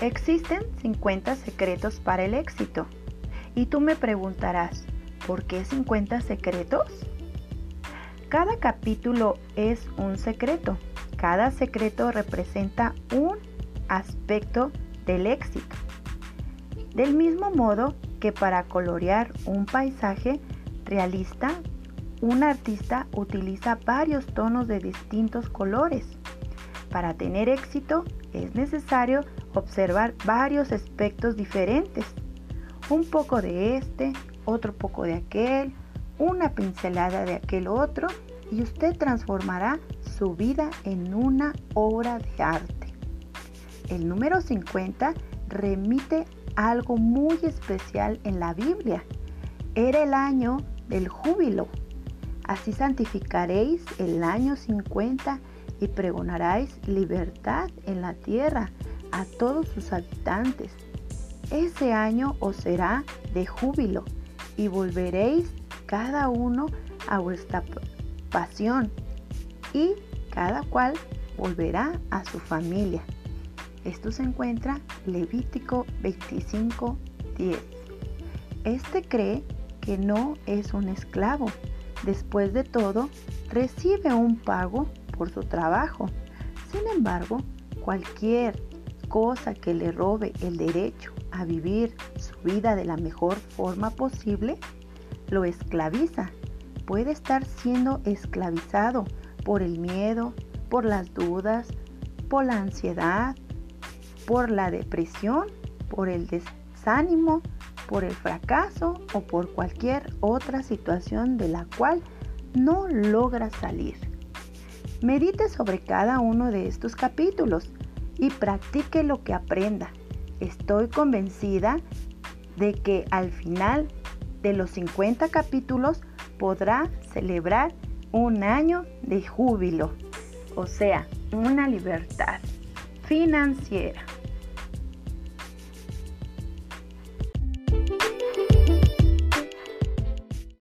Existen 50 secretos para el éxito. Y tú me preguntarás, ¿por qué 50 secretos? Cada capítulo es un secreto. Cada secreto representa un aspecto del éxito. Del mismo modo que para colorear un paisaje realista, un artista utiliza varios tonos de distintos colores. Para tener éxito es necesario observar varios aspectos diferentes. Un poco de este, otro poco de aquel, una pincelada de aquel otro y usted transformará su vida en una obra de arte. El número 50 remite algo muy especial en la Biblia. Era el año del júbilo. Así santificaréis el año 50 y pregonaréis libertad en la tierra a todos sus habitantes. Ese año os será de júbilo y volveréis cada uno a vuestra pasión y cada cual volverá a su familia. Esto se encuentra Levítico 25, 10. Este cree que no es un esclavo. Después de todo, recibe un pago por su trabajo. Sin embargo, cualquier cosa que le robe el derecho a vivir su vida de la mejor forma posible, lo esclaviza. Puede estar siendo esclavizado por el miedo, por las dudas, por la ansiedad, por la depresión, por el desánimo, por el fracaso o por cualquier otra situación de la cual no logra salir. Medite sobre cada uno de estos capítulos y practique lo que aprenda. Estoy convencida de que al final de los 50 capítulos podrá celebrar un año de júbilo, o sea, una libertad financiera.